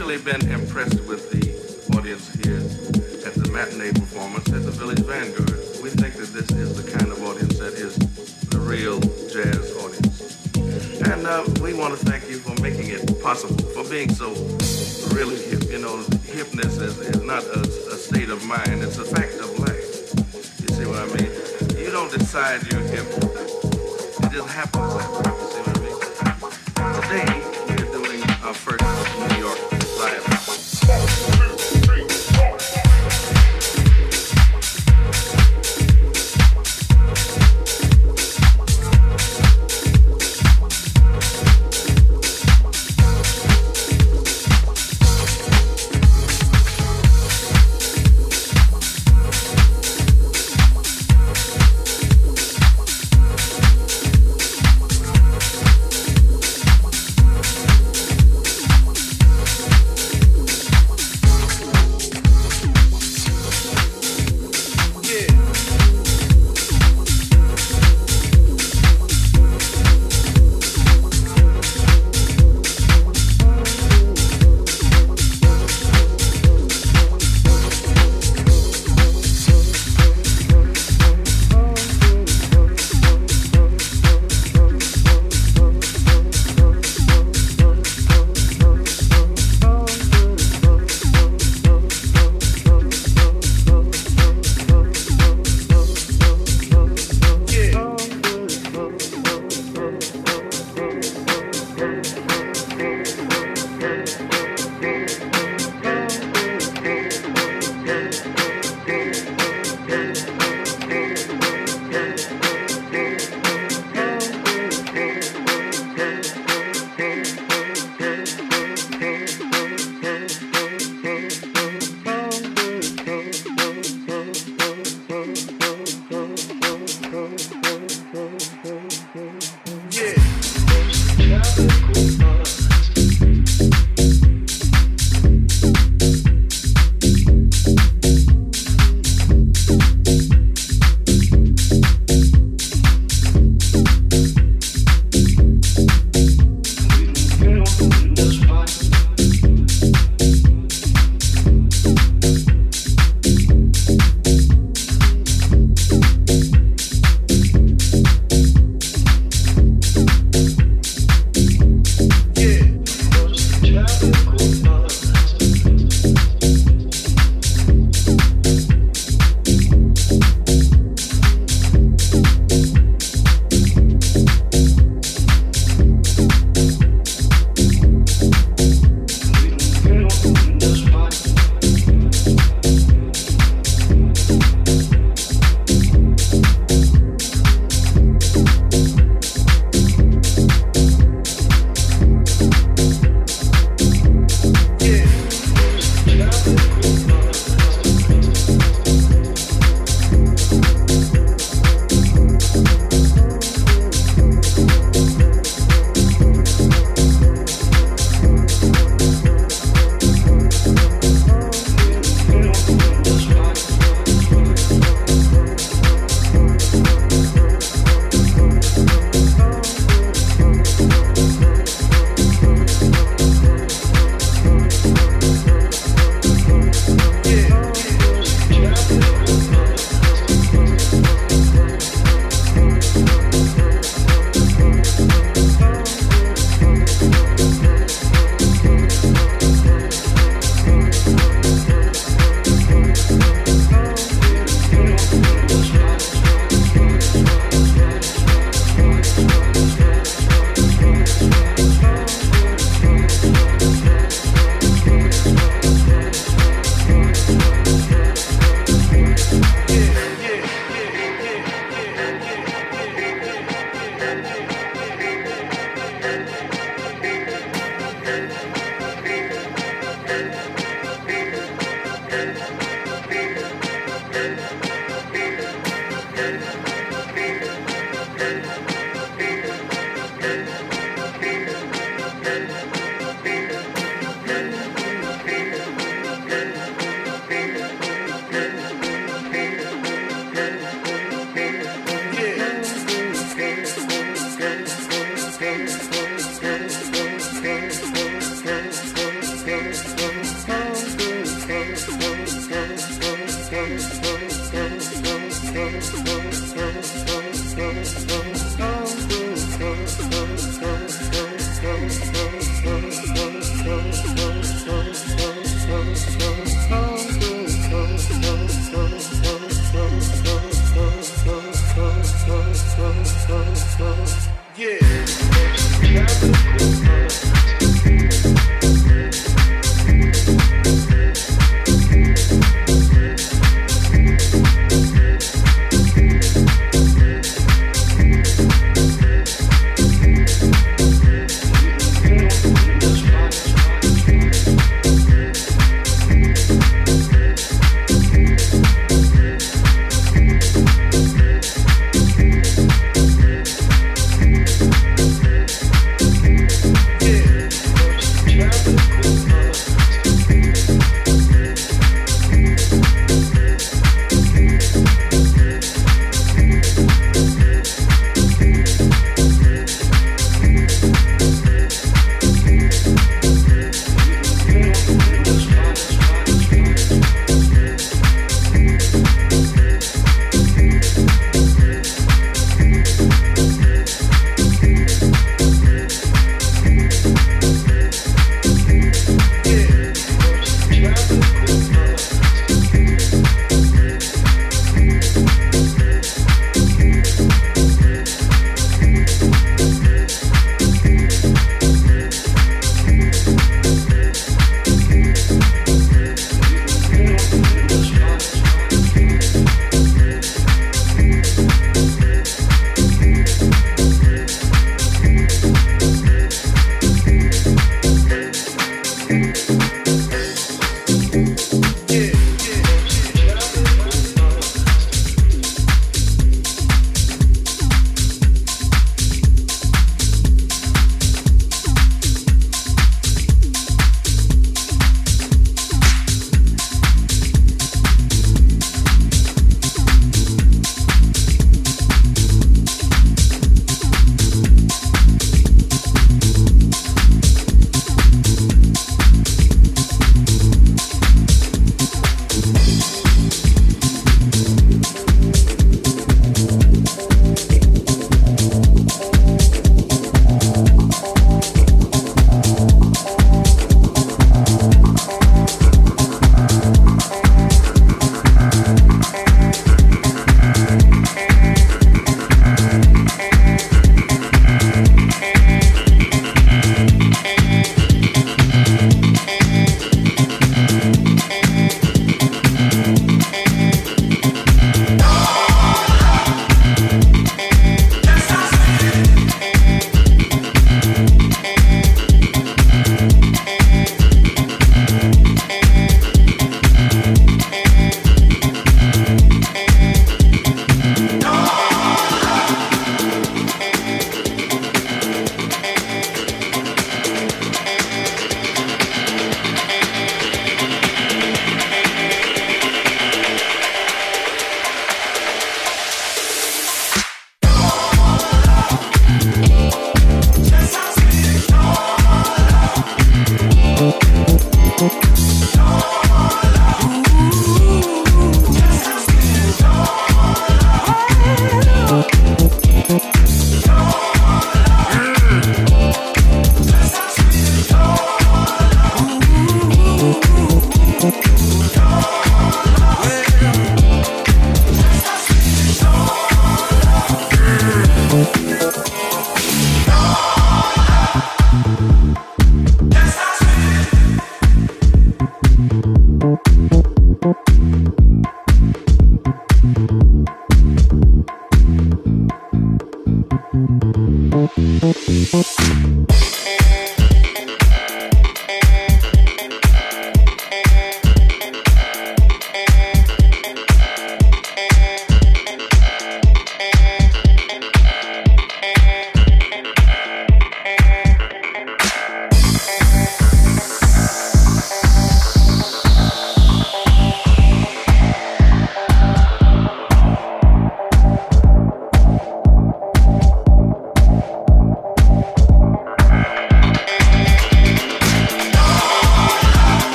actually been impressed